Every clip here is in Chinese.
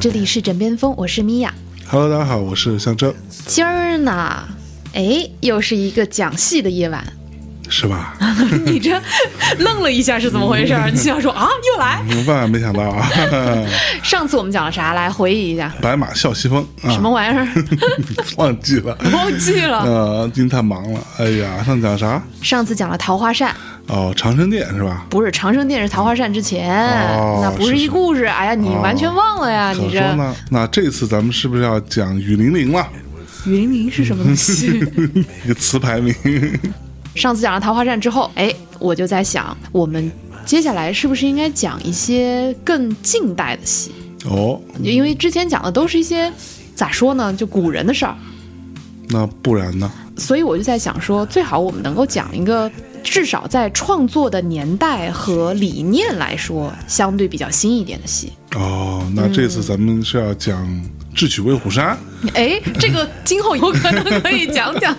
这里是枕边风，我是米娅。Hello，大家好，我是向征，今儿呢，哎，又是一个讲戏的夜晚。是吧？你这愣了一下是怎么回事？你想说啊，又来？万万没想到啊！上次我们讲了啥？来回忆一下，白马啸西风啊，什么玩意儿？忘记了？忘记了。呃，今天太忙了。哎呀，上次讲啥？上次讲了桃花扇，哦，长生殿是吧？不是长生殿是桃花扇之前，哦那不是一故事。哎呀，你完全忘了呀，可你这说呢。那这次咱们是不是要讲雨霖铃了？雨霖铃是什么东西？一个词牌名。上次讲了桃花扇之后，哎，我就在想，我们接下来是不是应该讲一些更近代的戏？哦，因为之前讲的都是一些咋说呢，就古人的事儿，那不然呢？所以我就在想说，最好我们能够讲一个至少在创作的年代和理念来说相对比较新一点的戏。哦，那这次咱们是要讲《智取威虎山》，哎，这个今后有可能可以讲讲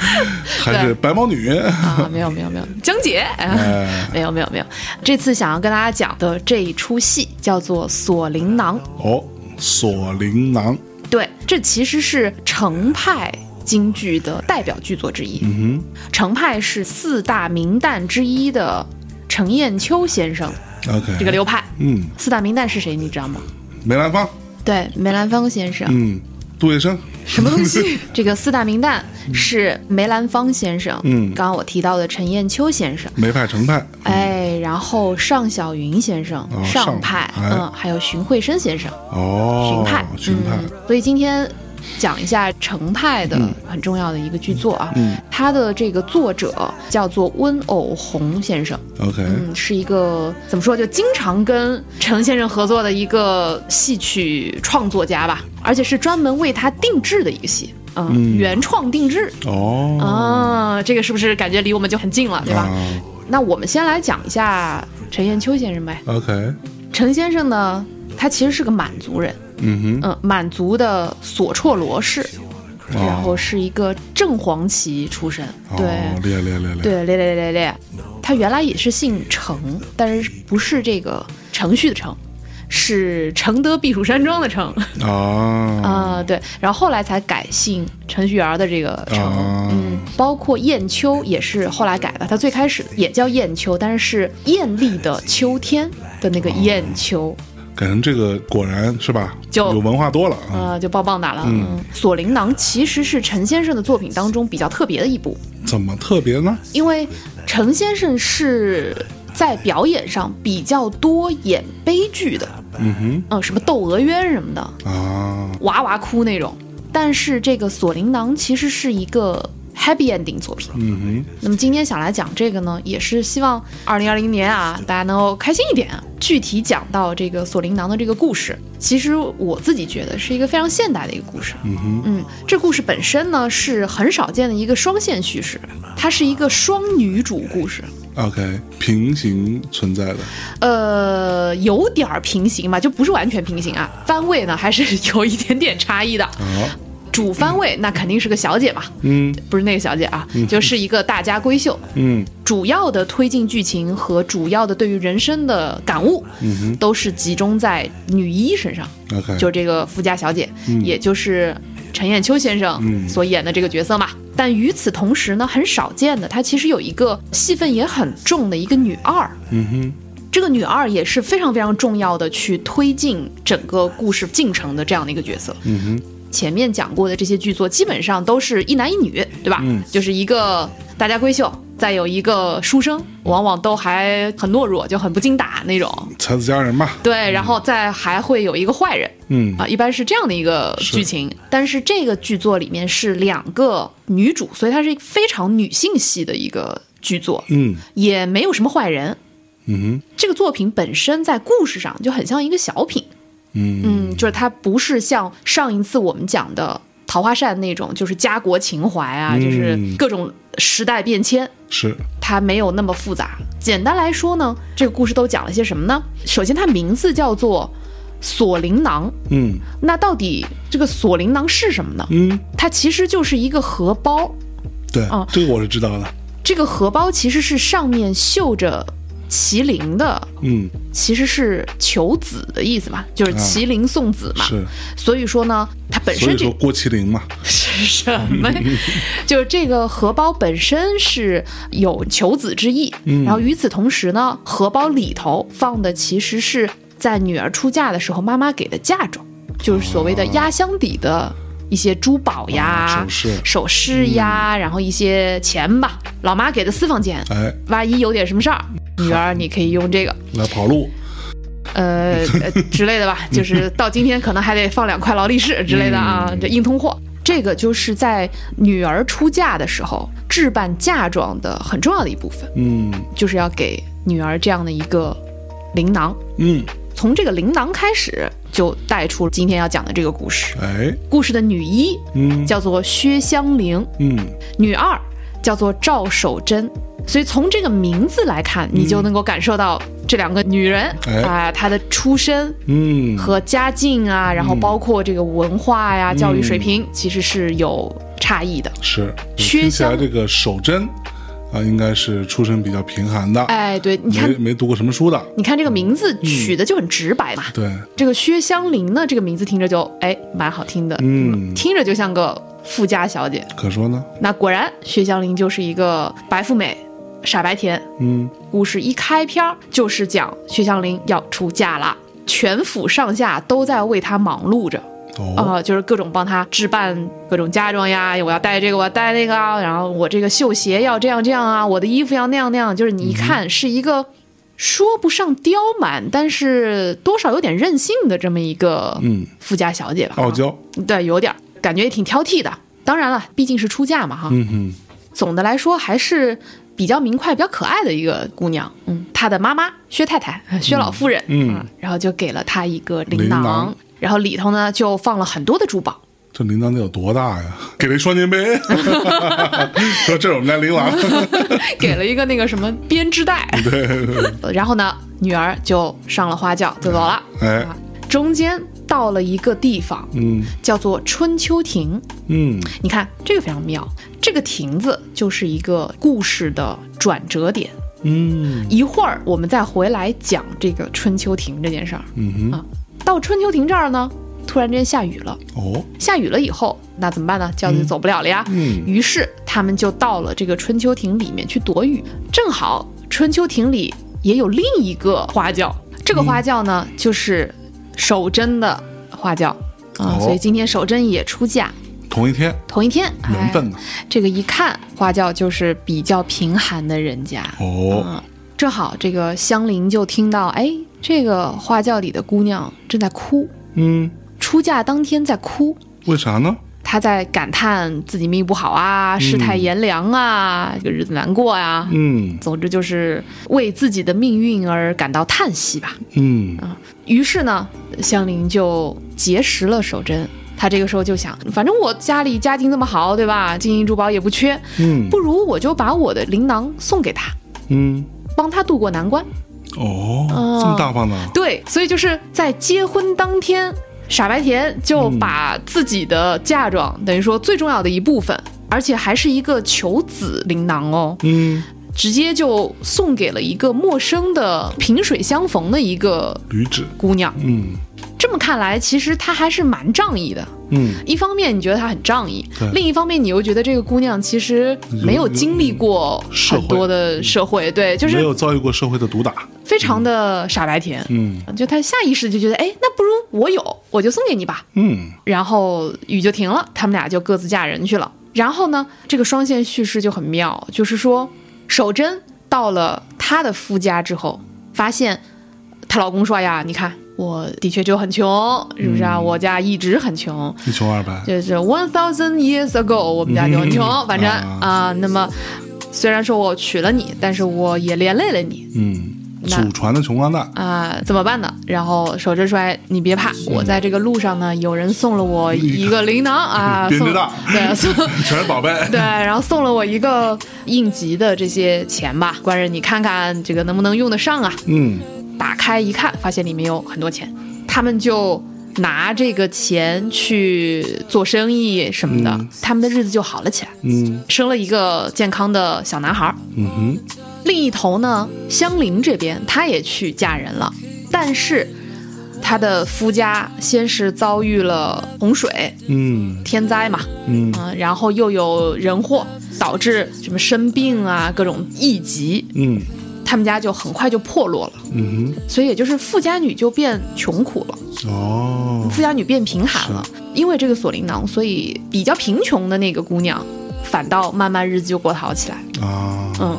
还是白毛女？啊？没有没有没有，江姐，哎，没有没有没有，这次想要跟大家讲的这一出戏叫做《锁麟囊》。哦，锁麟囊。对，这其实是程派京剧的代表剧作之一。嗯哼程派是四大名旦之一的程砚秋先生，OK。这个流派。嗯，四大名旦是谁？你知道吗？梅兰芳。对，梅兰芳先生。嗯，杜月笙。什么东西？这个四大名旦是梅兰芳先生，嗯刚刚我提到的陈砚秋先生，梅派程派。哎，然后尚小云先生，哦尚尚派，哎嗯，还有荀慧生先生，哦，荀派，荀派。嗯。所以今天讲一下程派的很重要的一个剧作啊，嗯。他的这个作者叫做温偶红先生，OK，嗯，是一个怎么说，就经常跟程先生合作的一个戏曲创作家吧，而且是专门为他定制的一个戏，嗯，嗯。原创定制。哦，啊，这个是不是感觉离我们就很近了，对吧？啊。那我们先来讲一下陈砚秋先生呗。？OK，陈先生呢，他其实是个满族人，嗯哼。嗯，满族的索绰罗氏，哼，然后是一个正黄旗出身，哦对。对，列列列列列，他原来也是姓程，但是不是这个程序的程，是承德避暑山庄的程。啊 啊、对，然后后来才改姓程序员的这个程，啊嗯，包括燕秋也是后来改的，他最开始也叫燕秋，但是是艳丽的秋天的那个雁秋，改成这个果然是吧？就有文化多了啊？呃，就棒棒哒了。嗯，锁麟囊其实是陈先生的作品当中比较特别的一部，怎么特别呢？因为陈先生是在表演上比较多演悲剧的，嗯哼嗯，什么窦娥冤什么的，啊，哇哇哭那种。但是这个锁麟囊其实是一个 happy ending 作品。嗯那么今天想来讲这个呢，也是希望二零二零年啊，大家能够开心一点啊。具体讲到这个锁麟囊的这个故事，其实我自己觉得是一个非常现代的一个故事。嗯哼，嗯，这故事本身呢是很少见的一个双线叙事，它是一个双女主故事。OK，平行存在的，呃，有点儿平行吧，就不是完全平行啊，番位呢还是 有一点点差异的。好，主番位那肯定是个小姐嘛，嗯。不是那个小姐啊，就是一个大家闺秀。嗯。主要的推进剧情和主要的对于人生的感悟，嗯哼。都是集中在女一身上，，OK，就这个富家小姐，嗯。也就是陈砚秋先生嗯。所演的这个角色嘛。但与此同时呢，很少见的，她其实有一个戏份也很重的一个女二。嗯哼，这个女二也是非常非常重要的，去推进整个故事进程的这样的一个角色。嗯哼，前面讲过的这些剧作，基本上都是一男一女，对吧？嗯就是一个大家闺秀，再有一个书生，往往都还很懦弱，就很不经打那种。才子佳人嘛，对，然后再还会有一个坏人嗯啊，一般是这样的一个剧情。但是这个剧作里面是两个女主，所以它是非常女性系的一个剧作，嗯也没有什么坏人。嗯这个作品本身在故事上就很像一个小品，哼，嗯。嗯，就是它不是像上一次我们讲的《桃花扇》那种，就是家国情怀啊，嗯。就是各种时代变迁，是，它没有那么复杂。简单来说呢，这个故事都讲了些什么呢？首先，它名字叫做《锁麟囊》，嗯。那到底这个锁麟囊是什么呢？嗯，它其实就是一个荷包，对啊，这个我是知道的，这个荷包其实是上面绣着麒麟的嗯，其实是求子的意思嘛，就是麒麟送子嘛。是，所以说呢，它本身这所以说郭麒麟嘛，是什么？就是这个荷包本身是有求子之意，嗯。然后与此同时呢，荷包里头放的其实是在女儿出嫁的时候妈妈给的嫁妆，就是所谓的压箱底的一些珠宝呀、哦首饰。首饰呀，然后一些钱吧，老妈给的私房钱，哎，万一有点什么事儿，女儿你可以用这个。来跑路，呃呃之类的吧，就是到今天可能还得放两块劳力士之类的啊，这硬通货。这个就是在女儿出嫁的时候置办嫁妆的很重要的一部分，嗯。就是要给女儿这样的一个铃囊。嗯，从这个铃囊开始，就带出今天要讲的这个故事。哎，故事的女一嗯。叫做薛香菱，嗯，女二叫做赵守贞。所以从这个名字来看，你就能够感受到这两个女人哎。啊、她的出身嗯，和家境啊，然后包括这个文化呀、教育水平，其实是有差异的。是，薛香这个守贞啊，应该是出身比较贫寒的，哎，对，你看没，没读过什么书的，你看这个名字取的就很直白嘛。对，这个薛湘灵呢，这个名字听着就哎蛮好听的，嗯听着就像个富家小姐。可说呢，那果然，薛湘灵就是一个白富美，傻白甜。嗯故事一开篇儿就是讲薛湘灵要出嫁了，全府上下都在为她忙碌着。哦，啊、就是各种帮她置办各种嫁妆呀，我要带这个，我要带那个啊，然后我这个绣鞋要这样这样啊，我的衣服要那样那样，就是你一看是一个说不上刁蛮，但是多少有点任性的这么一个嗯，富家小姐吧，傲娇，对，有点儿感觉也挺挑剔的。当然了，毕竟是出嫁嘛哈，嗯哼，总的来说还是比较明快、比较可爱的一个姑娘。嗯，她的妈妈薛太太、薛老夫人，嗯。啊然后就给了她一个铃铃囊，囊然后里头呢就放了很多的珠宝。这铃铛得有多大呀？给了一双肩背，说这是我们家铃郎，给了一个那个什么编织袋，对，然后呢，女儿就上了花轿就走了。哎啊，中间到了一个地方，嗯叫做春秋亭。嗯，你看这个非常妙，这个亭子就是一个故事的转折点。嗯一会儿我们再回来讲这个春秋亭这件事儿。嗯哼，啊到春秋亭这儿呢，突然之间下雨了。哦，下雨了以后，那怎么办呢？轿子就走不了了呀。嗯于是他们就到了这个春秋亭里面去躲雨。正好春秋亭里也有另一个花轿，这个花轿呢、就是守贞的花轿啊，哦所以今天守贞也出嫁。同一天，同一天，缘分呢？哎，这个一看花轿就是比较贫寒的人家。哦，嗯，正好这个香菱就听到，哎，这个花轿里的姑娘正在哭，嗯，出嫁当天在哭，为啥呢？她在感叹自己命不好啊，世态炎凉啊，这个日子难过啊。嗯总之就是为自己的命运而感到叹息吧。嗯啊于是呢，香菱就结识了守贞。她这个时候就想，反正我家里家境这么好，对吧？金银珠宝也不缺，嗯不如我就把我的铃囊送给他，嗯，帮他渡过难关。哦，哦这么大方呢？对，所以就是在结婚当天，傻白甜就把自己的嫁妆，等于说最重要的一部分，而且还是一个求子铃囊哦，嗯，直接就送给了一个陌生的萍水相逢的一个女子，姑娘。嗯。这么看来，其实她还是蛮仗义的。嗯，一方面你觉得她很仗义，另一方面你又觉得这个姑娘其实没有经历过很多的社会，对，就是没有遭遇过社会的毒打，非常的傻白甜。嗯就他下意识就觉得，哎，那不如我有，我就送给你吧。嗯然后雨就停了，他们俩就各自嫁人去了。然后呢，这个双线叙事就很妙，就是说，守贞到了她的夫家之后，发现她老公说：“哎呀，你看，我的确就很穷，是不是啊？我家一直很穷，一穷二白，就是 one thousand years ago，我们家就很穷，反正啊啊，那么虽然说我娶了你，但是我也连累了你。”嗯，那祖传的穷光蛋，啊、怎么办呢？然后守贞说：“哎，你别怕，我在这个路上呢，有人送了我一个铃铛啊，送对送 全是宝贝，对，然后送了我一个应急的这些钱吧，官人你看看这个能不能用得上啊？嗯。打开一看，发现里面有很多钱，他们就拿这个钱去做生意什么的，嗯。他们的日子就好了起来，嗯。生了一个健康的小男孩儿。嗯哼，另一头呢，香菱这边她也去嫁人了，但是她的夫家先是遭遇了洪水，嗯。天灾嘛，嗯。嗯、然后又有人祸，导致什么生病啊，各种疫疾，嗯。他们家就很快就破落了，嗯哼。所以也就是富家女就变穷苦了，哦，富家女变贫寒了，因为这个锁麟囊，所以比较贫穷的那个姑娘，反倒慢慢日子就过得好起来。啊，嗯，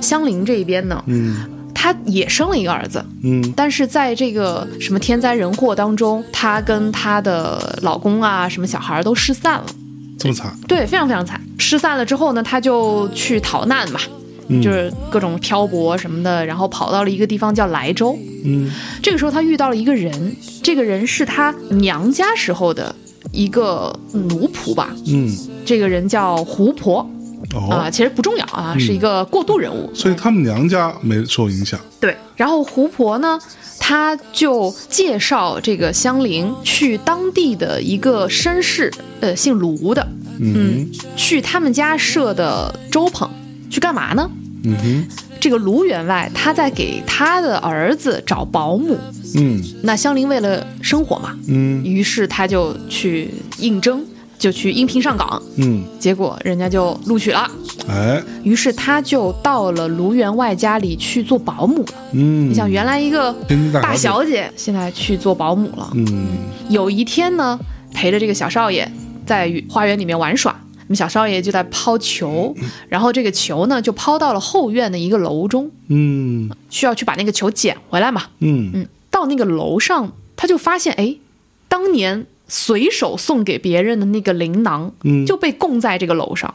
香菱这一边呢，嗯她也生了一个儿子，嗯但是在这个什么天灾人祸当中，她跟她的老公啊，什么小孩都失散了。这么惨，对，非常非常惨。失散了之后呢，她就去逃难嘛，嗯就是各种漂泊什么的，然后跑到了一个地方叫莱州。嗯这个时候，她遇到了一个人，这个人是她娘家时候的一个奴仆吧。嗯，这个人叫胡婆啊、哦，其实不重要啊，是一个过渡人物。所以他们娘家没受影响，对，然后胡婆呢，她就介绍这个香菱去当地的一个绅士，呃，姓卢的，嗯去他们家设的粥棚去干嘛呢？嗯哼，这个卢员外他在给他的儿子找保姆，嗯。那香菱为了生活嘛，嗯。于是他就去应征，就去应聘上岗，嗯，结果人家就录取了，哎，于是他就到了卢员外家里去做保姆了。嗯，你想，原来一个大小姐，现在去做保姆了。嗯。有一天呢，陪着这个小少爷在花园里面玩耍，那么小少爷就在抛球，然后这个球呢就抛到了后院的一个楼中，嗯。需要去把那个球捡回来嘛。嗯。嗯，到那个楼上，他就发现，哎，当年随手送给别人的那个铃囊嗯，就被供在这个楼上。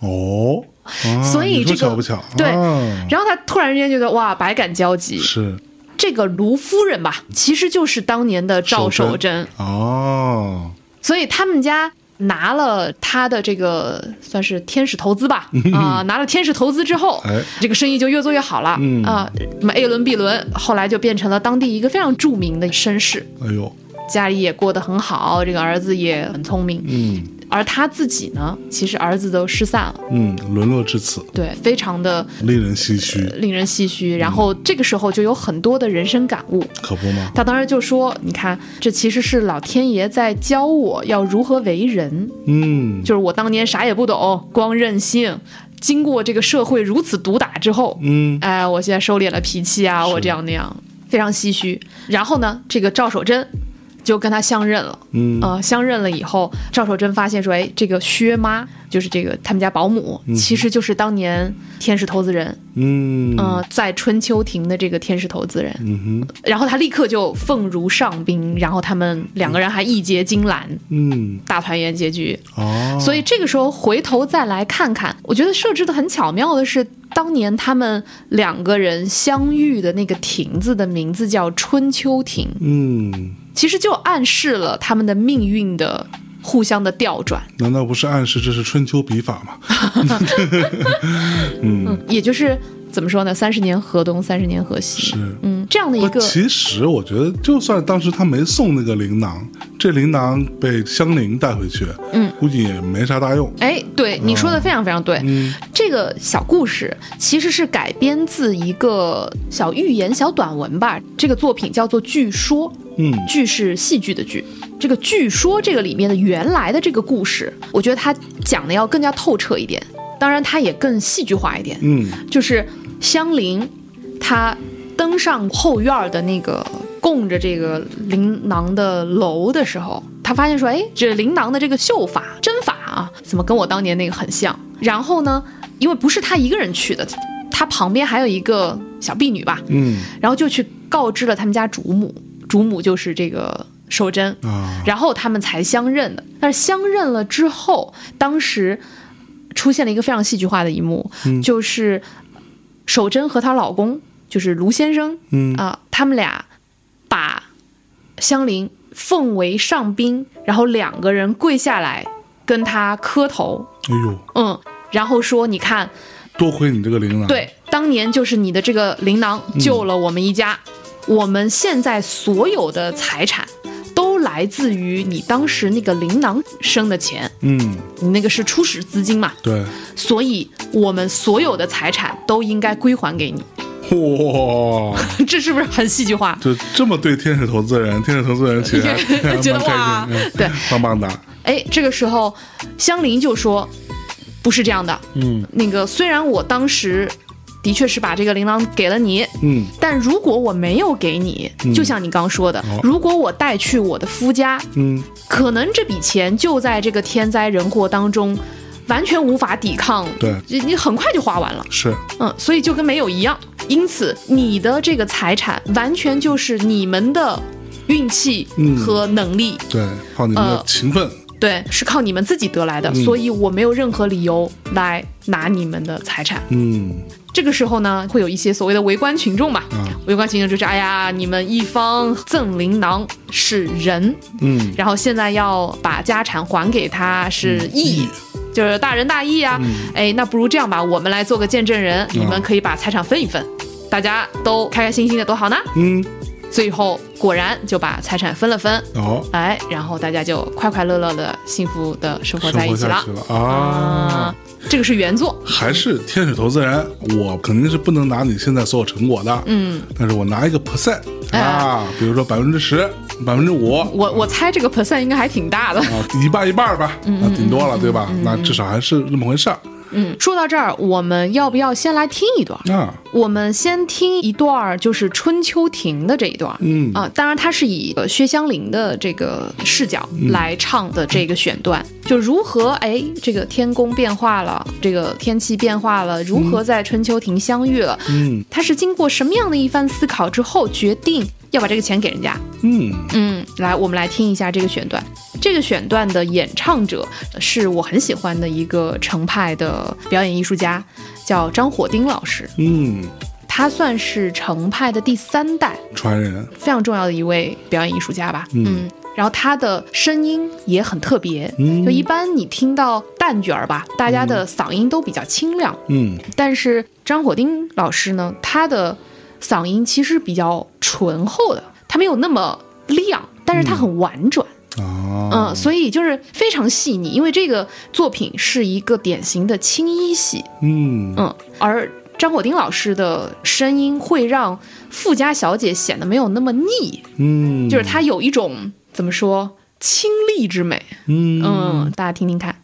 哦，啊 所以这个巧不巧？对。啊。然后他突然之间觉得，哇，百感交集。是。这个卢夫人吧，其实就是当年的赵守贞，哦，所以他们家拿了他的这个算是天使投资吧，啊、拿了天使投资之后，哎。这个生意就越做越好了，嗯。啊，什么 A 轮 B 轮，后来就变成了当地一个非常著名的绅士，哎呦，家里也过得很好，这个儿子也很聪明，嗯而他自己呢，其实儿子都失散了，嗯，沦落至此，对，非常的令人唏嘘，令人唏嘘。然后这个时候就有很多的人生感悟，可不吗？他当时就说：“你看，这其实是老天爷在教我要如何为人。嗯就是我当年啥也不懂，光任性。经过这个社会如此毒打之后，嗯哎，我现在收敛了脾气啊，我这样那样，非常唏嘘。然后呢，这个赵守贞就跟他相认了。嗯呃，相认了以后，赵守贞发现说，哎，这个薛妈就是这个他们家保姆，其实就是当年天使投资人，嗯呃，在春秋亭的这个天使投资人。嗯哼然后他立刻就奉如上宾，然后他们两个人还义结金兰，嗯大团圆结局。哦，所以这个时候回头再来看看，我觉得设置的很巧妙的是，当年他们两个人相遇的那个亭子的名字叫春秋亭，嗯，其实就暗示了他们的命运的互相的调转，难道不是暗示这是春秋笔法吗？嗯，也就是怎么说呢？三十年河东，三十年河西。是。嗯，这样的一，个其实我觉得，就算当时他没送那个铃囊，这铃囊被香菱带回去，嗯，估计也没啥大用。哎，对你说的非常非常对。嗯这个小故事其实是改编自一个小寓言、小短文吧。这个作品叫做《据说》，嗯剧是戏剧的剧。这个据说这个里面的原来的这个故事，我觉得他讲的要更加透彻一点，当然他也更戏剧化一点。嗯就是香菱，她登上后院儿的那个供着这个琳琅的楼的时候，她发现说，哎，这琳琅的这个绣法针法啊，怎么跟我当年那个很像？然后呢，因为不是她一个人去的，她旁边还有一个小婢女吧，嗯然后就去告知了他们家主母，主母就是这个守贞，啊，然后他们才相认的。但是相认了之后，当时出现了一个非常戏剧化的一幕，嗯。就是守贞和她老公，就是卢先生嗯。啊、他们俩把香菱奉为上宾，然后两个人跪下来跟他磕头，哎呦，嗯，然后说：“你看，多亏你这个铃囊，，对，当年就是你的这个铃囊救了我们一家，我们现在所有的财产都来来自于你当时那个琳琅生的钱，嗯，你那个是初始资金嘛，对，所以我们所有的财产都应该归还给你。哇，这是不是很戏剧化？就这么对天使投资人，天使投资人其实 觉得哇，嗯对，棒棒的，哎，这个时候香菱就说：“不是这样的，嗯。那个虽然我当时的确是把这个琳琅给了你，嗯。但如果我没有给你，就像你刚说的，哦。如果我带去我的夫家，嗯，可能这笔钱就在这个天灾人祸当中，完全无法抵抗，对。你你很快就花完了，是，嗯，所以就跟没有一样。因此，你的这个财产完全就是你们的运气嗯。和能力，对，靠你们勤奋，对，是靠你们自己得来的，嗯。所以我没有任何理由来拿你们的财产。嗯这个时候呢，会有一些所谓的围观群众嘛，啊围观群众就是，哎呀，你们一方赠琳囊是仁，嗯。然后现在要把家产还给他是义，义。就是大仁大义啊。嗯。哎，那不如这样吧，我们来做个见证人，你们可以把财产分一分，大家都开开心心的，多好呢。嗯，最后果然就把财产分了分，哦，哎，然后大家就快快乐乐的、幸福的生活在一起了。啊。这个是原作，还是天使投资人，我肯定是不能拿你现在所有成果的，嗯，但是我拿一个 percent 哎。啊，比如说百分之十、百分之五。啊，我我猜这个 percent 应该还挺大的。一半一半吧，那顶多了，对吧？那至少还是那么回事儿嗯，说到这儿，我们要不要先来听一段？啊。我们先听一段儿，就是春秋亭的这一段儿。嗯啊，当然它是以呃薛湘灵的这个视角来唱的这个选段，就如何哎这个天宫变化了，这个天气变化了，如何在春秋亭相遇了，嗯他是经过什么样的一番思考之后决定要把这个钱给人家？嗯嗯，来，我们来听一下这个选段。这个选段的演唱者是我很喜欢的一个程派的表演艺术家，叫张火丁老师。嗯，他算是程派的第三代，传人，非常重要的一位表演艺术家吧。嗯。然后他的声音也很特别，嗯。就一般你听到旦角儿吧，大家的嗓音都比较清亮，嗯。但是张火丁老师呢，他的嗓音其实比较醇厚的，他没有那么亮，但是他很婉转。啊，嗯，所以就是非常细腻，因为这个作品是一个典型的青衣戏，嗯。嗯，而张火丁老师的声音会让富家小姐显得没有那么腻，嗯，就是她有一种怎么说清丽之美，嗯。嗯，大家听听看。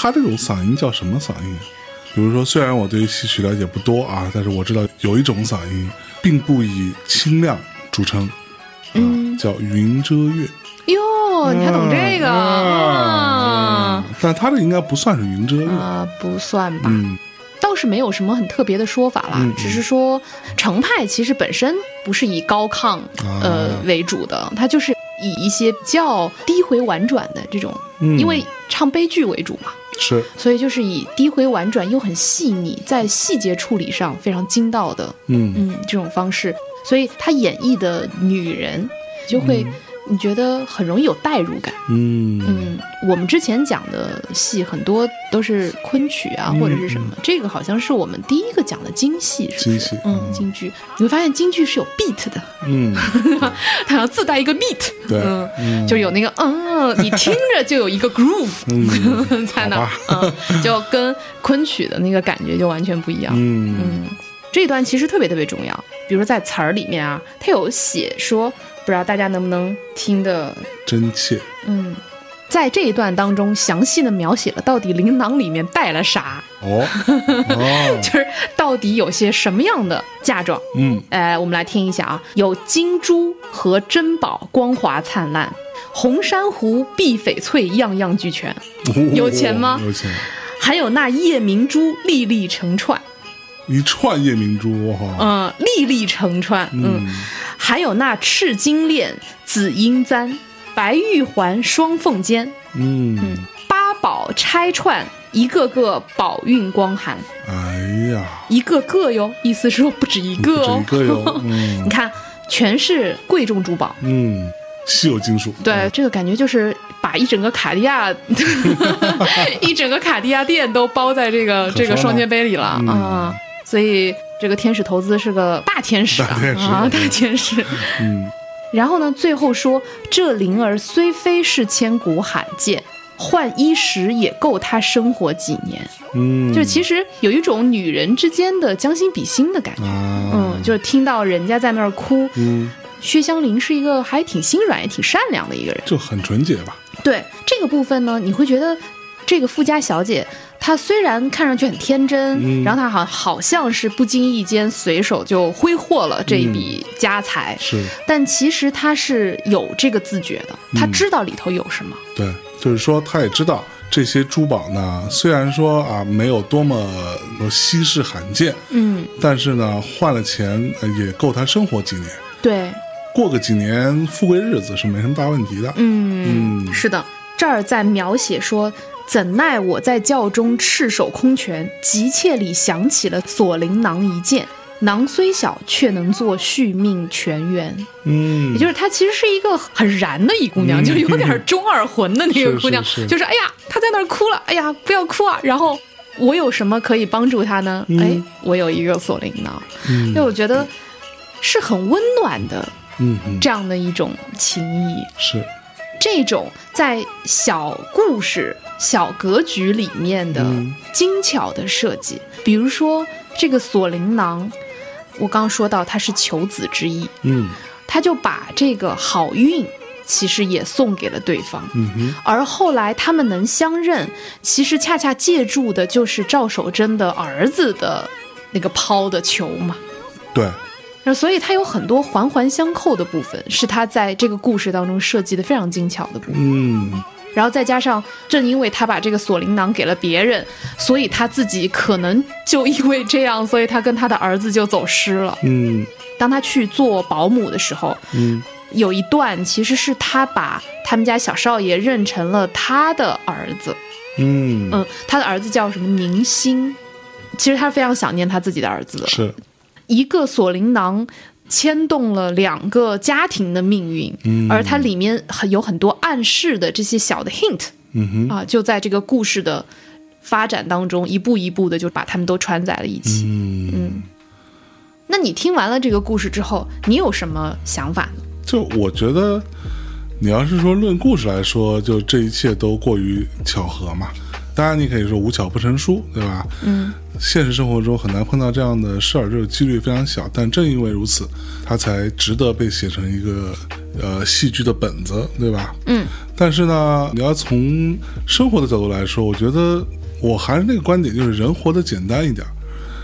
他这种嗓音叫什么嗓音？比如说，虽然我对戏曲了解不多啊，但是我知道有一种嗓音并不以清亮著称，嗯，叫云遮月。哟，你还懂这个啊？嗯但他这应该不算是云遮月，啊，不算吧。嗯倒是没有什么很特别的说法啦，嗯只是说程派其实本身不是以高亢啊呃为主的，他就是以一些比较低回婉转的这种，嗯因为唱悲剧为主嘛，是，所以就是以低回婉转又很细腻，在细节处理上非常精到的，嗯。嗯，这种方式，所以他演绎的女人就会。你觉得很容易有代入感，嗯。嗯，我们之前讲的戏很多都是昆曲啊，或者是什么，这个好像是我们第一个讲的京戏，是不是？嗯，京剧，你会发现京剧是有 beat 的，嗯，它要自带一个 beat，对嗯，嗯。就有那个嗯，你听着就有一个 groove 嗯 在那儿，嗯，就跟昆曲的那个感觉就完全不一样。嗯。嗯，这一段其实特别特别重要，比如说在词儿里面啊，它有写说，不知道大家能不能听得，真切，嗯，在这一段当中详细的描写了到底琳琅里面带了啥，哦哦，就是到底有些什么样的嫁妆。嗯。呃，我们来听一下啊，有金珠和珍宝，光华灿烂；红珊瑚、碧翡翠，样样俱全。有钱吗？有钱，还有那夜明珠，粒粒成串，一串夜明珠，哈，嗯，粒粒成串，嗯，还有那赤金链、紫英簪、白玉环、双凤尖，嗯，八宝钗串，一个个宝运光寒，哎呀，一个个哟，意思是说不止一个不止哦一。个哟，嗯。你看，全是贵重珠宝。嗯，稀有金属，对，这个感觉就是把一整个卡地亚，一整个卡地亚店都包在这个这个双肩背里了嗯。啊、所以这个天使投资是个大天使啊，大天使啊，大天使。嗯然后呢，最后说这灵儿虽非是千古罕见，换衣食也够她生活几年。嗯，就其实有一种女人之间的将心比心的感觉。啊，嗯，就是听到人家在那儿哭，嗯，薛湘灵是一个还挺心软也挺善良的一个人。就很纯洁吧，对这个部分呢，你会觉得这个富家小姐她虽然看上去很天真，嗯然后她好好像是不经意间随手就挥霍了这一笔家财，是但其实她是有这个自觉的，她嗯知道里头有什么。对，就是说她也知道这些珠宝呢，虽然说啊没有多么稀世罕见，嗯，但是呢换了钱呃也够她生活几年，对，过个几年富贵日子是没什么大问题的。嗯，嗯是的，这儿在描写说。怎奈我在教中赤手空拳，急切里想起了锁麟囊一件，囊虽小，却能做续命泉源。嗯，也就是她其实是一个很燃的一姑娘，嗯就是有点中二魂的那个姑娘，是是是就是哎呀，她在那儿哭了，哎呀，不要哭啊。然后我有什么可以帮助她呢？嗯哎，我有一个锁麟囊，嗯因为我觉得是很温暖的嗯嗯这样的一种情谊。是这种在小故事、小格局里面的嗯。精巧的设计，比如说这个锁麟囊，我刚说到它是求子之意，嗯。他就把这个好运其实也送给了对方。嗯哼。而后来他们能相认，其实恰恰借助的就是赵守贞的儿子的那个抛的球嘛。对。那所以它有很多环环相扣的部分，是他在这个故事当中设计的非常精巧的部分。嗯然后再加上，正因为他把这个锁麟囊给了别人，所以他自己可能就因为这样，所以他跟他的儿子就走失了。嗯当他去做保姆的时候，嗯有一段其实是他把他们家小少爷认成了他的儿子。嗯嗯，他的儿子叫什么宁心，其实他非常想念他自己的儿子的。是一个锁麟囊牵动了两个家庭的命运，嗯而它里面很有很多暗示的这些小的 hint 啊，就在这个故事的发展当中，一步一步的就把他们都串在了一起。嗯，那你听完了这个故事之后，你有什么想法呢？就我觉得，你要是说论故事来说，就这一切都过于巧合嘛。当然，你可以说无巧不成书，对吧？嗯，现实生活中很难碰到这样的事儿，这个几率非常小。但正因为如此，它才值得被写成一个呃戏剧的本子，对吧？嗯。但是呢，你要从生活的角度来说，我觉得我还是那个观点，就是人活得简单一点，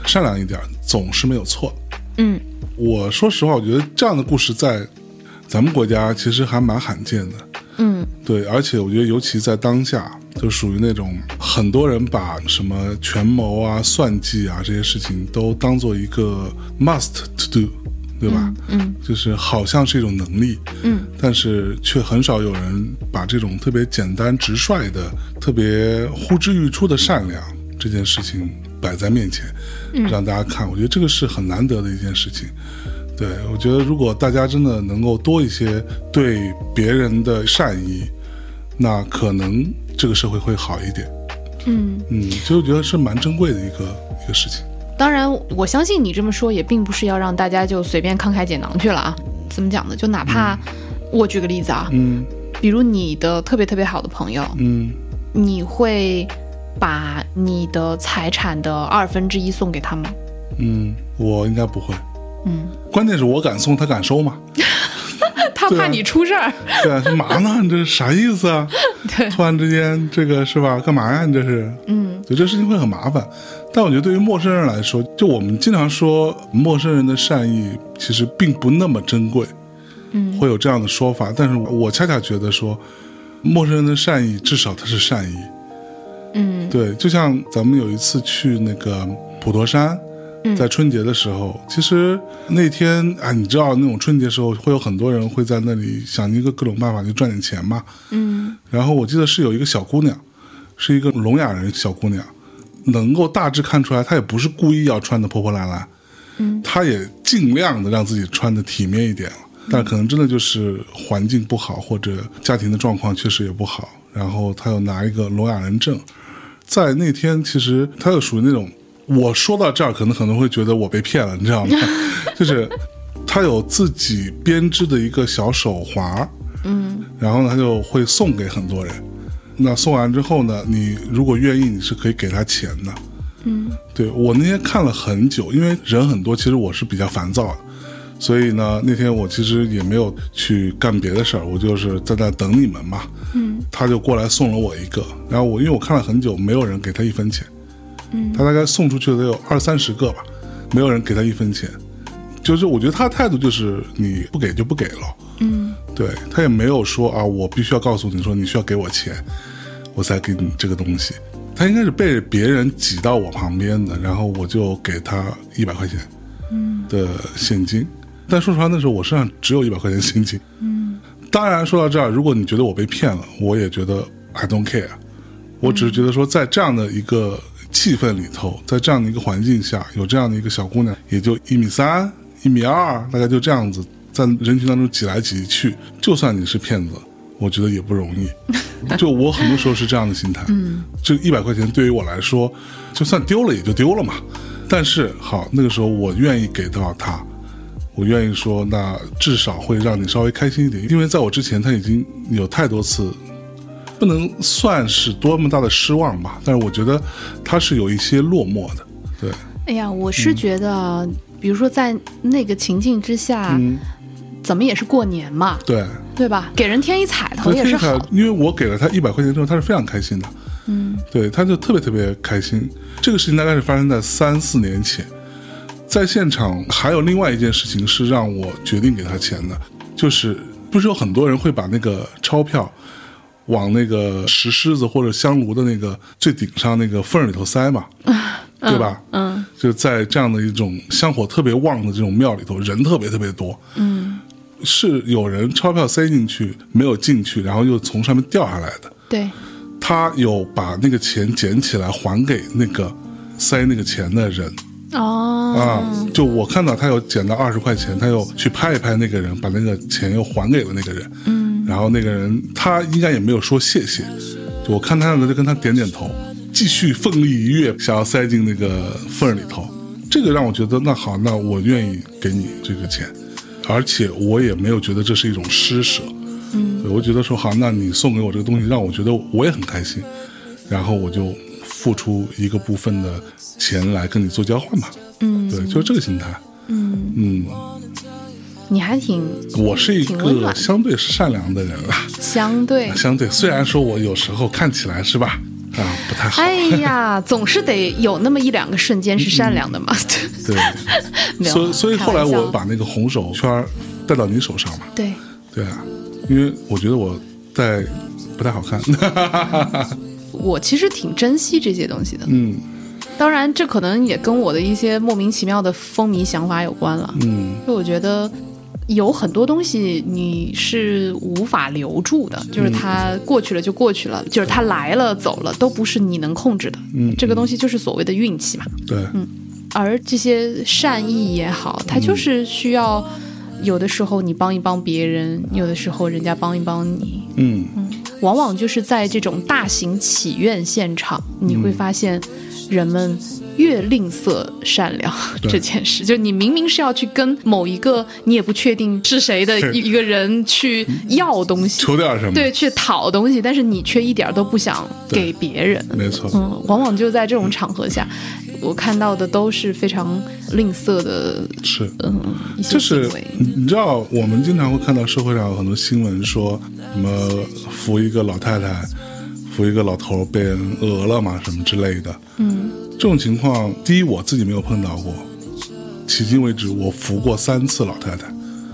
善良一点，总是没有错。嗯。我说实话，我觉得这样的故事在咱们国家其实还蛮罕见的。嗯。对，而且我觉得，尤其在当下，就属于那种很多人把什么权谋啊、算计啊这些事情都当做一个 must to do，对吧？嗯，就是好像是一种能力，嗯，但是却很少有人把这种特别简单直率的、特别呼之欲出的善良这件事情摆在面前，让大家看。我觉得这个是很难得的一件事情。对，我觉得如果大家真的能够多一些对别人的善意，那可能这个社会会好一点。嗯嗯，就觉得是蛮珍贵的一个一个事情。当然，我相信你这么说也并不是要让大家就随便慷慨解囊去了啊。怎么讲呢？就哪怕我举个例子啊，嗯比如你的特别特别好的朋友，嗯你会把你的财产的二分之一送给他吗？嗯，我应该不会。嗯，关键是我敢送，他敢收吗？他怕你出事儿。对啊，干嘛呢？你这是啥意思啊？对，突然之间，这个是吧？干嘛呀？你这是？嗯，对，这事情会很麻烦。但我觉得对于陌生人来说，就我们经常说陌生人的善意其实并不那么珍贵，嗯，会有这样的说法。但是我恰恰觉得说，陌生人的善意至少他是善意。嗯，对，就像咱们有一次去那个普陀山，在春节的时候，其实那天啊，你知道那种春节时候会有很多人会在那里想一个各种办法去赚点钱嘛。嗯。然后我记得是有一个小姑娘，是一个聋哑人小姑娘，能够大致看出来，她也不是故意要穿的破破烂烂，嗯，她也尽量的让自己穿的体面一点了，但可能真的就是环境不好，或者家庭的状况确实也不好，然后她又拿一个聋哑人证，在那天其实她又属于那种，我说到这儿，可能可能会觉得我被骗了，你知道吗？就是他有自己编织的一个小手环，嗯然后呢，他就会送给很多人。那送完之后呢，你如果愿意，你是可以给他钱的。嗯对我那天看了很久，因为人很多，其实我是比较烦躁的，所以呢，那天我其实也没有去干别的事儿，我就是在那等你们嘛。嗯他就过来送了我一个，然后我因为我看了很久，没有人给他一分钱，嗯他大概送出去得有二三十个吧，没有人给他一分钱，就是我觉得他的态度就是你不给就不给了。嗯对他也没有说啊，我必须要告诉你说你需要给我钱，我才给你这个东西。他应该是被别人挤到我旁边的，然后我就给他一百块钱嗯的现金。但说实话，那时候我身上只有一百块钱现金。嗯当然，说到这儿，如果你觉得我被骗了，我也觉得 I don't care。我只是觉得说，在这样的一个气氛里头，在这样的一个环境下，有这样的一个小姑娘，也就一米三、一米二，大概就这样子，在人群当中挤来挤去，就算你是骗子，我觉得也不容易。就我很多时候是这样的心态，嗯，这一百块钱对于我来说，就算丢了也就丢了嘛。但是好，那个时候我愿意给到他，我愿意说，那至少会让你稍微开心一点，因为在我之前他已经有太多次，不能算是多么大的失望吧，但是我觉得他是有一些落寞的，对，哎呀，我是觉得，比如说在那个情境之下，嗯，怎么也是过年嘛，对。对吧？给人添一彩头也是他好。因为我给了他一百块钱之后，他是非常开心的，嗯对，他就特别特别开心。这个事情大概是发生在三四年前，在现场还有另外一件事情是让我决定给他钱的，就是不是有很多人会把那个钞票往那个石狮子或者香炉的那个最顶上那个缝里头塞嘛，对吧？嗯就在这样的一种香火特别旺的这种庙里头，人特别特别多，嗯，是有人钞票塞进去没有进去，然后又从上面掉下来的。对，他有把那个钱捡起来还给那个塞那个钱的人哦，啊，就我看到他有捡到二十块钱，他又去拍一拍那个人，把那个钱又还给了那个人，嗯然后那个人他应该也没有说谢谢，就我看他样子就跟他点点头，继续奋力一跃，想要塞进那个缝里头，这个让我觉得那好，那我愿意给你这个钱，而且我也没有觉得这是一种施舍，嗯。我觉得说好，那你送给我这个东西，让我觉得我也很开心，然后我就付出一个部分的钱来跟你做交换吧。嗯。对，就是这个心态。嗯，嗯，你还挺我是一个相对是善良的人啦，相对。相对虽然说我有时候看起来是吧，啊不太好，哎呀，总是得有那么一两个瞬间是善良的嘛。对，所以所以后来我把那个红手圈儿戴到你手上嘛，对，对啊，因为我觉得我戴不太好看，我其实挺珍惜这些东西的。嗯。当然，这可能也跟我的一些莫名其妙的风靡想法有关了。嗯。就我觉得有很多东西你是无法留住的，就是它过去了就过去了，就是它来了走了都不是你能控制的。嗯，这个东西就是所谓的运气嘛。对，嗯而这些善意也好，它就是需要有的时候你帮一帮别人，有的时候人家帮一帮你。嗯嗯往往就是在这种大型祈愿现场，你会发现人们越吝啬善良这件事。就你明明是要去跟某一个你也不确定是谁的一一个人去要东西，求点什么，对，去讨东西，但是你却一点都不想给别人。没错，嗯，往往就在这种场合下，我看到的都是非常吝啬的，是。嗯，就是你知道，我们经常会看到社会上有很多新闻说什么扶一个老太太，扶一个老头被人讹了嘛，什么之类的。嗯，这种情况，第一我自己没有碰到过，迄今为止我扶过三次老太太，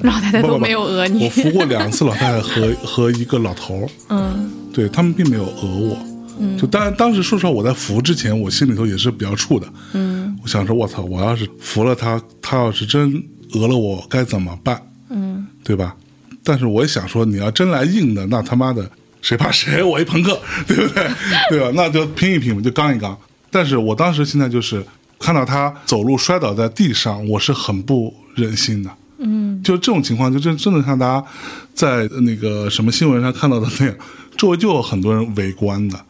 老太太都没有讹你我。扶过两次老太太和 和一个老头，嗯对他们并没有讹我。嗯就当然当时说实话，我在扶之前，我心里头也是比较怵的。嗯我想说，我操，我要是扶了他，他要是真讹了我，该怎么办？嗯对吧？但是我也想说，你要真来硬的，那他妈的谁怕谁？我一朋克，对不对？对吧？那就拼一拼，就刚一刚。但是我当时现在就是看到他走路摔倒在地上，我是很不忍心的。嗯就这种情况，就真真的像大家在那个什么新闻上看到的那样，周围就有很多人围观的，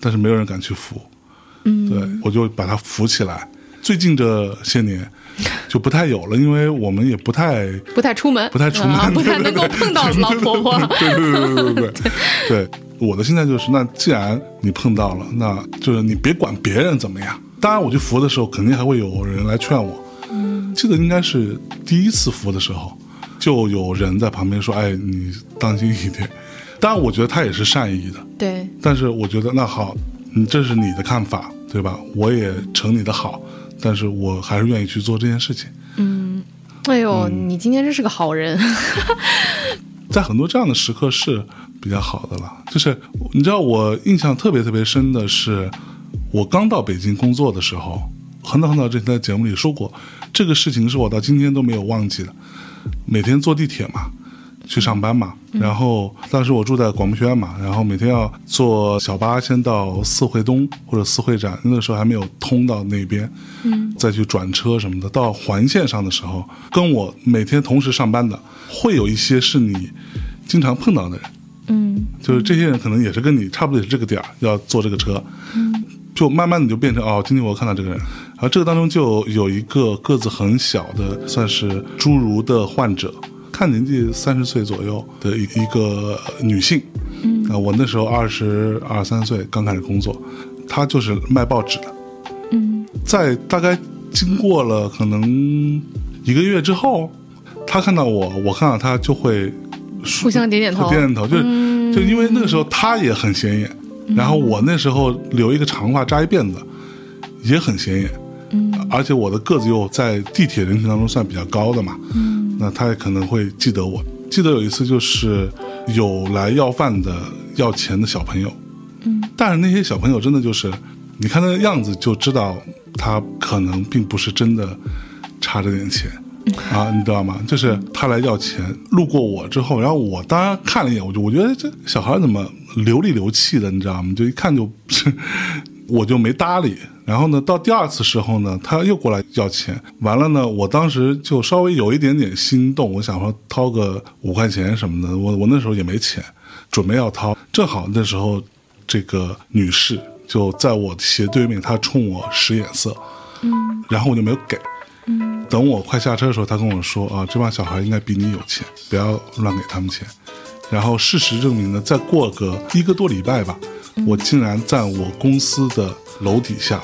但是没有人敢去扶。嗯，对，我就把他扶起来。最近这些年 就不太有了，因为我们也不太不太出门，不太出门，不太能够碰到老婆婆。对对对对对对。对，我的心态就是，那既然你碰到了，那就是你别管别人怎么样。当然，我去扶的时候，肯定还会有人来劝我。嗯。记得应该是第一次扶的时候，就有人在旁边说：“哎，你当心一点。”当然，我觉得他也是善意的。对。但是我觉得那好，你这是你的看法，对吧？我也承你的好。但是我还是愿意去做这件事情。嗯，哎呦，嗯你今天真是个好人。在很多这样的时刻是比较好的了。就是你知道，我印象特别特别深的是，我刚到北京工作的时候，很早很早之前在节目里说过，这个事情是我到今天都没有忘记的。每天坐地铁嘛，去上班嘛，然后当时我住在广播学院嘛，然后每天要坐小巴先到四惠东或者四惠站，那个时候还没有通到那边，嗯，再去转车什么的。到环线上的时候，跟我每天同时上班的，会有一些是你经常碰到的人，嗯。就是这些人可能也是跟你差不多也是这个点儿要坐这个车，嗯。就慢慢的就变成哦，今天我看到这个人，然后这个当中就有一个个子很小的，算是侏儒的患者，看年纪三十岁左右的一一个女性，嗯。啊，我那时候二十二三岁刚开始工作，她就是卖报纸的，嗯。在大概经过了可能一个月之后，她看到我，我看到她就会互相点点头。点点头，就是、嗯。就因为那个时候她也很显眼，然后我那时候留一个长发扎一辫子，也很显眼，嗯。而且我的个子又在地铁人群当中算比较高的嘛，嗯那他也可能会记得我。记得有一次就是有来要饭的要钱的小朋友，嗯但是那些小朋友真的就是，你看他的样子就知道他可能并不是真的差这点钱。啊，你知道吗？就是他来要钱，路过我之后，然后我当然看了一眼，我就我觉得这小孩怎么流里流气的，你知道吗？就一看就，我就没搭理。然后呢，到第二次时候呢，他又过来要钱，完了呢，我当时就稍微有一点点心动，我想说掏个五块钱什么的，我我那时候也没钱，准备要掏，正好那时候这个女士就在我斜对面，她冲我使眼色，嗯然后我就没有给。嗯等我快下车的时候，她跟我说啊，这帮小孩应该比你有钱，不要乱给他们钱。然后事实证明呢，再过个一个多礼拜吧，我竟然在我公司的楼底下，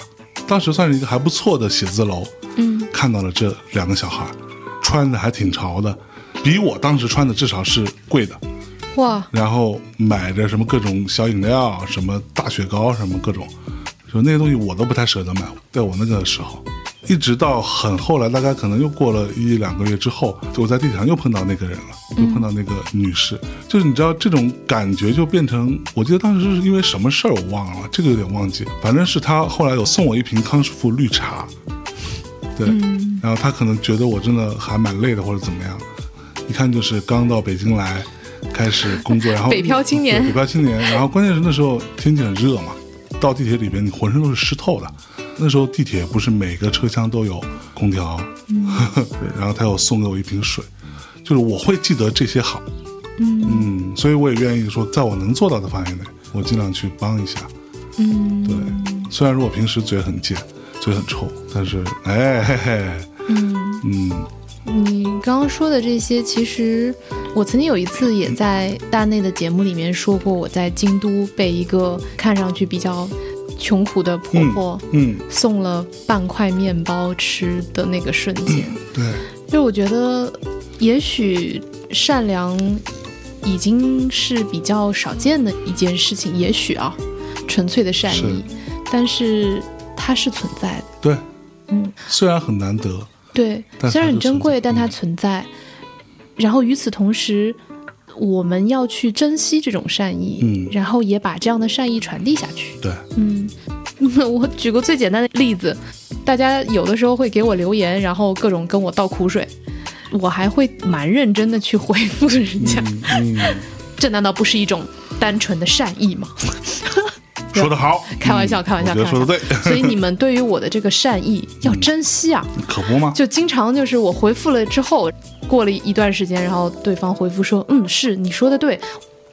当时算是一个还不错的写字楼，嗯看到了这两个小孩，穿的还挺潮的，比我当时穿的至少是贵的。哇，然后买着什么各种小饮料，什么大雪糕，什么各种，就那些东西我都不太舍得买。在我那个时候，一直到很后来，大概可能又过了一两个月之后，我在地铁上又碰到那个人了，又碰到那个女士，就是你知道这种感觉就变成，我记得当时是因为什么事儿我忘了，这个有点忘记，反正是他后来有送我一瓶康师傅绿茶，对，然后他可能觉得我真的还蛮累的或者怎么样，一看就是刚到北京来。开始工作，然后 北漂青年，北漂青年，然后关键是那时候天气很热嘛，到地铁里边你浑身都是湿透的。那时候地铁不是每个车厢都有空调，对，然后他又送给我一瓶水，就是我会记得这些好，嗯，所以我也愿意说，在我能做到的范围内，我尽量去帮一下，嗯，对，虽然说我平时嘴很贱，嘴很臭，但是哎嘿嘿，嗯。嗯。你刚刚说的这些，其实我曾经有一次也在大内的节目里面说过，我在京都被一个看上去比较穷苦的婆婆，嗯，送了半块面包吃的那个瞬间，对，就我觉得，也许善良已经是比较少见的一件事情，也许啊，纯粹的善意，但是它是存在的，对，嗯，虽然很难得。对，虽然很珍贵，但它存在。然后与此同时，我们要去珍惜这种善意，嗯，然后也把这样的善意传递下去。对，嗯，我举个最简单的例子，大家有的时候会给我留言，然后各种跟我倒苦水，我还会蛮认真的去回复人家。嗯，这难道不是一种单纯的善意吗？说得好，开玩笑，开玩笑，说的对。所以你们对于我的这个善意 要珍惜啊，可不吗？就经常就是我回复了之后，过了一段时间，然后对方回复说，嗯，是你说的对，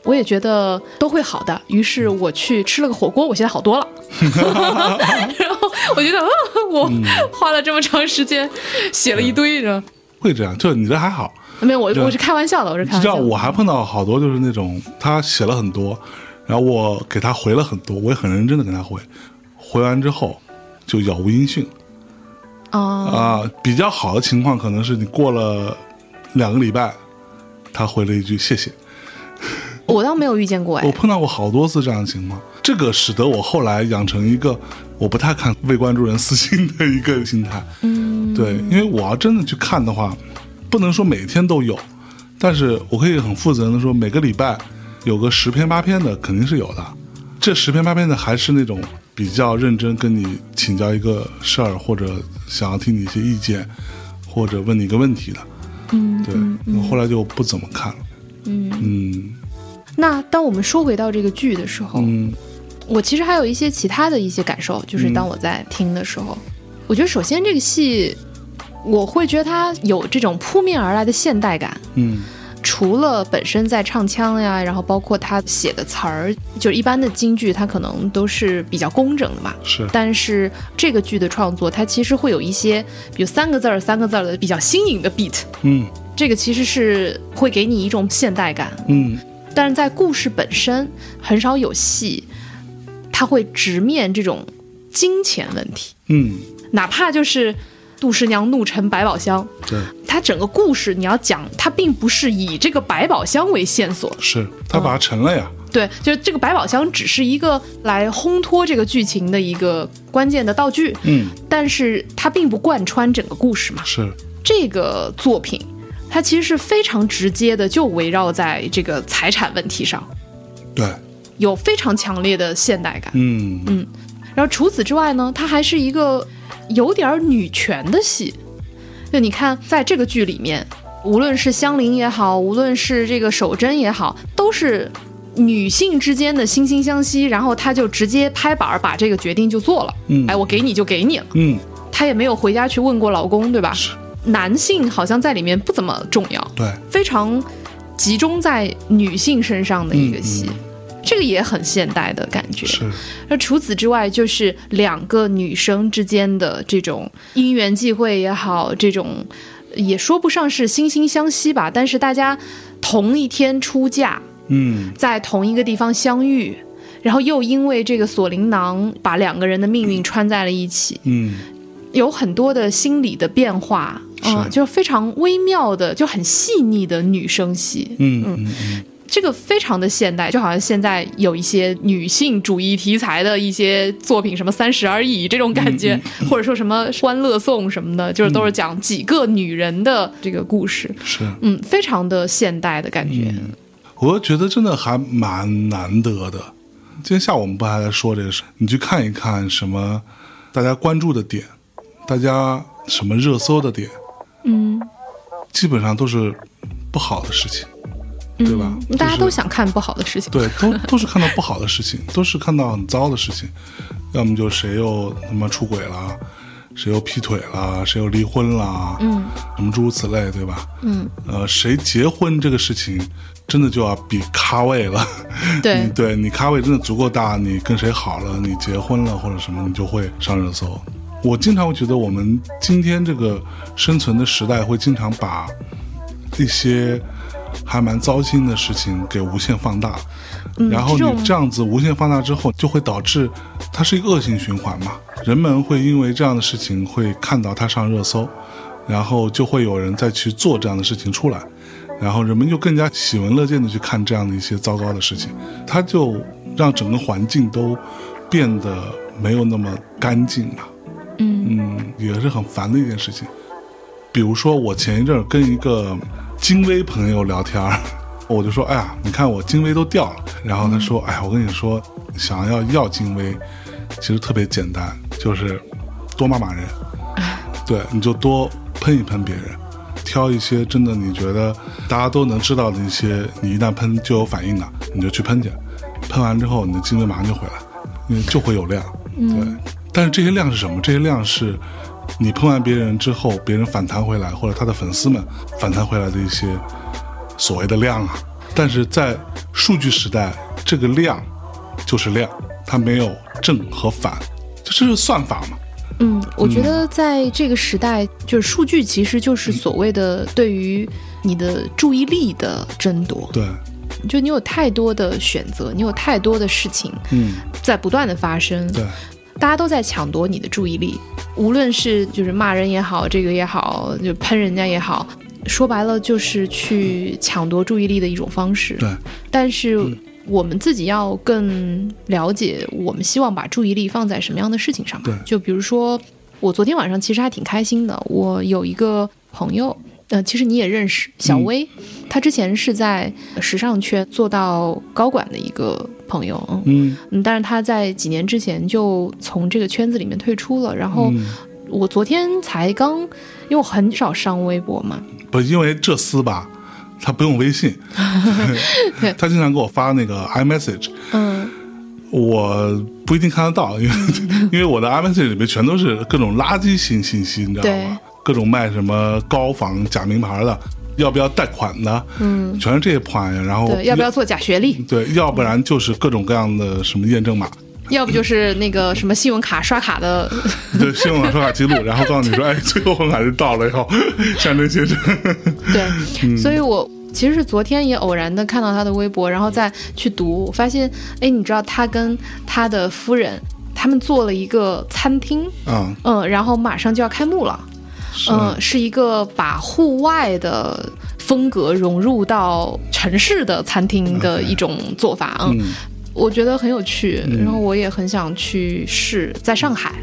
我也觉得都会好的。于是我去吃了个火锅，我现在好多了。然后我觉得，啊我花了这么长时间写了一堆，是会这样，就你这还好。没有，我我是开玩笑的，我是开玩笑。我还碰到好多就是那种他写了很多。然后我给他回了很多，我也很认真的给他回，回完之后就杳无音讯。啊啊，比较好的情况可能是你过了两个礼拜，他回了一句谢谢。我倒没有遇见过哎，我碰到过好多次这样的情况，这个使得我后来养成一个我不太看未关注人私信的一个心态。嗯，对，因为我要真的去看的话，不能说每天都有，但是我可以很负责任的说每个礼拜。有个十篇八篇的肯定是有的，这十篇八篇的还是那种比较认真跟你请教一个事儿，或者想要听你一些意见，或者问你一个问题的。嗯，对，我后来就不怎么看了。嗯嗯。那当我们说回到这个剧的时候，嗯，我其实还有一些其他的一些感受，就是当我在听的时候，我觉得首先这个戏，我会觉得它有这种扑面而来的现代感。嗯。除了本身在唱腔呀，然后包括他写的词儿，就一般的京剧，它可能都是比较工整的嘛。是。但是这个剧的创作，它其实会有一些，比如三个字儿、三个字儿的比较新颖的 beat。嗯。这个其实是会给你一种现代感。嗯。但是在故事本身很少有戏，他会直面这种金钱问题。嗯。哪怕就是。杜十娘怒沉百宝箱，对，它整个故事你要讲，它并不是以这个百宝箱为线索，是他把它沉了呀。对，就是这个百宝箱只是一个来烘托这个剧情的一个关键的道具，嗯，但是它并不贯穿整个故事嘛。是。这个作品，它其实是非常直接的，就围绕在这个财产问题上，对，有非常强烈的现代感，嗯。嗯，然后除此之外呢，它还是一个。有点女权的戏，就你看，在这个剧里面，无论是香菱也好，无论是这个守贞也好，都是女性之间的惺惺相惜，然后她就直接拍板把这个决定就做了。嗯，哎，我给你就给你了。嗯，她也没有回家去问过老公，对吧？是。男性好像在里面不怎么重要。对。非常集中在女性身上的一个戏。这个也很现代的感觉。是。那除此之外，就是两个女生之间的这种因缘际会也好，这种也说不上是惺惺相惜吧，但是大家同一天出嫁，嗯，在同一个地方相遇，然后又因为这个锁麟囊把两个人的命运穿在了一起，嗯，有很多的心理的变化，嗯、就是非常微妙的，就很细腻的女生戏。嗯嗯嗯，这个非常的现代，就好像现在有一些女性主义题材的一些作品，什么《三十而已》这种感觉，或者说什么《欢乐颂》什么的，就是都是讲几个女人的这个故事，是。嗯，非常的现代的感觉。我觉得真的还蛮难得的。今天下午我们不还在说这个事？你去看一看什么大家关注的点，大家什么热搜的点，嗯，基本上都是不好的事情，对吧？嗯大家都想看不好的事情。对，都都是看到不好的事情，都是看到很糟的事情，要么就谁又他妈出轨了，谁又劈腿了，谁又离婚了，嗯，什么诸如此类，对吧？嗯，呃，谁结婚这个事情，真的就要比咖位了。对你咖位真的足够大，你跟谁好了，你结婚了或者什么，你就会上热搜。我经常会觉得，我们今天这个生存的时代，会经常把一些还蛮糟心的事情给无限放大，然后你这样子无限放大之后，就会导致它是一个恶性循环嘛。人们会因为这样的事情会看到它上热搜，然后就会有人再去做这样的事情出来，然后人们就更加喜闻乐见的去看这样的一些糟糕的事情，它就让整个环境都变得没有那么干净了。嗯嗯，也是很烦的一件事情。比如说，我前一阵儿跟一个金威朋友聊天，我就说：“哎呀，你看我金威都掉了。”然后他说：“哎呀，我跟你说，想要要金威，其实特别简单，就是多骂骂人，对，你就多喷一喷别人，挑一些真的你觉得大家都能知道的一些，你一旦喷就有反应的，你就去喷去，喷完之后你的金威马上就回来，因为就会有量，对。但是这些量是什么？这些量是你喷完别人之后，别人反弹回来，或者他的粉丝们反弹回来的一些所谓的量啊。但是在数据时代，这个量就是量，它没有正和反，这是算法嘛？嗯，我觉得在这个时代，就是数据其实就是所谓的对于你的注意力的争夺。对，就你有太多的选择，你有太多的事情嗯，在不断的发生，对，大家都在抢夺你的注意力，无论是就是骂人也好，这个也好，就喷人家也好，说白了就是去抢夺注意力的一种方式。对，但是我们自己要更了解，我们希望把注意力放在什么样的事情上对面。就比如说，我昨天晚上其实还挺开心的，我有一个朋友。呃，其实你也认识小薇，她之前是在时尚圈做到高管的一个朋友，嗯。嗯。嗯，但是他在几年之前就从这个圈子里面退出了。然后嗯，我昨天才刚，因为我很少上微博嘛，不，因为这厮吧，他不用微信，他经常给我发那个 iMessage，嗯。我不一定看得到，因为 因为我的 iMessage 里面全都是各种垃圾信信息，你知道吗？各种卖什么高仿假名牌的，要不要贷款的，嗯，全是这些破玩意儿。然后对，要不要做假学历？对，要不然就是各种各样的什么验证码，要不就是那个什么信用卡刷卡的，对，信用卡刷卡记录，然后告诉你说，哎，最后还是到了要山珍先生。对，嗯所以我。其实是昨天也偶然的看到他的微博，然后再去读，我发现，哎，你知道他跟他的夫人他们做了一个餐厅，嗯、嗯，然后马上就要开幕了，是。嗯，是一个把户外的风格融入到城市的餐厅的一种做法，嗯，嗯。我觉得很有趣，嗯。然后我也很想去试，在上海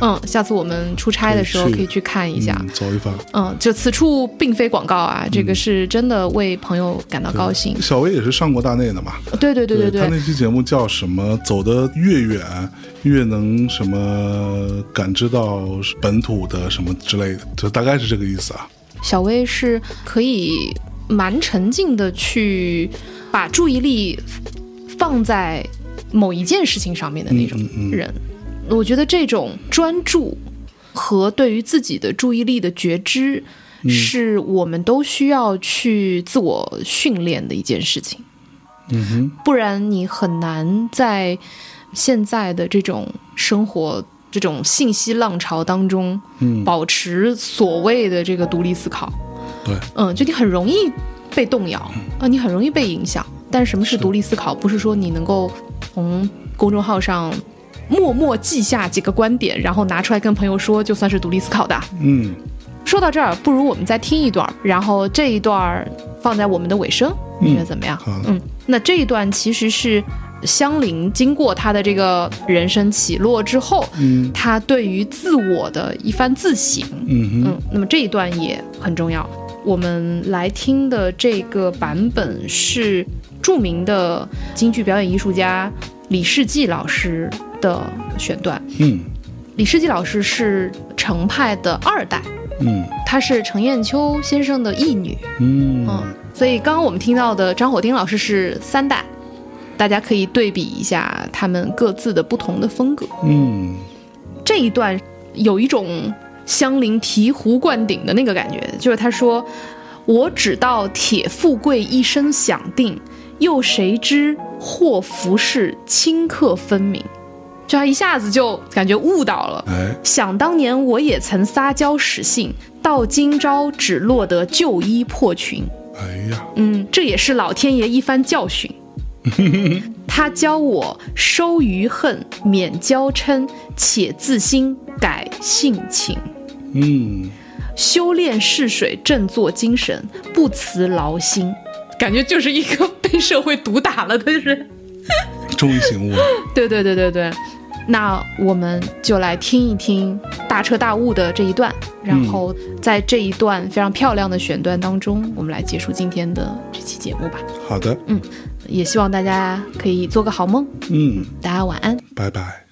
嗯，下次我们出差的时候可以去看一下，嗯，走一番。嗯，就此处并非广告啊，这个是真的为朋友感到高兴，小薇也是上过大内的嘛？对对对对对他那期节目叫什么？走得越远，越能什么感知到本土的什么之类的，就大概是这个意思啊。小薇是可以蛮沉静的去把注意力放在某一件事情上面的那种嗯嗯嗯人。我觉得这种专注和对于自己的注意力的觉知，嗯是我们都需要去自我训练的一件事情。嗯哼，不然你很难在现在的这种生活、这种信息浪潮当中，嗯，保持所谓的这个独立思考。对，嗯，就你很容易被动摇，啊，你很容易被影响。但是什么是是独立思考？不是说你能够从公众号上默默记下几个观点，然后拿出来跟朋友说，就算是独立思考的。嗯，说到这儿，不如我们再听一段，然后这一段放在我们的尾声，你觉得怎么样？好嗯，那这一段其实是香菱经过她的这个人生起落之后，嗯她对于自我的一番自省。嗯，嗯，那么这一段也很重要。我们来听的这个版本是著名的京剧表演艺术家李世济老师的选段。嗯李世济老师是程派的二代，嗯她是程砚秋先生的义女。嗯嗯，所以刚刚我们听到的张火丁老师是三代，大家可以对比一下他们各自的不同的风格。嗯这一段有一种香菱醍醐灌顶的那个感觉，就是他说：“我只道铁富贵一生享定，又谁知祸福事顷刻分明。”就他一下子就感觉悟到了。哎，想当年我也曾撒娇使性，到今朝只落得旧衣破裙。哎呀，嗯，这也是老天爷一番教训。他教我收余恨，免娇嗔，且自新改性情。嗯，修炼试水，振作精神，不辞劳心。感觉就是一个被社会毒打了的人。终于醒悟了。对对对对对，那我们就来听一听大彻大悟的这一段，然后在这一段非常漂亮的选段当中，我们来结束今天的这期节目吧。好的，嗯也希望大家可以做个好梦，嗯，大家晚安。拜拜。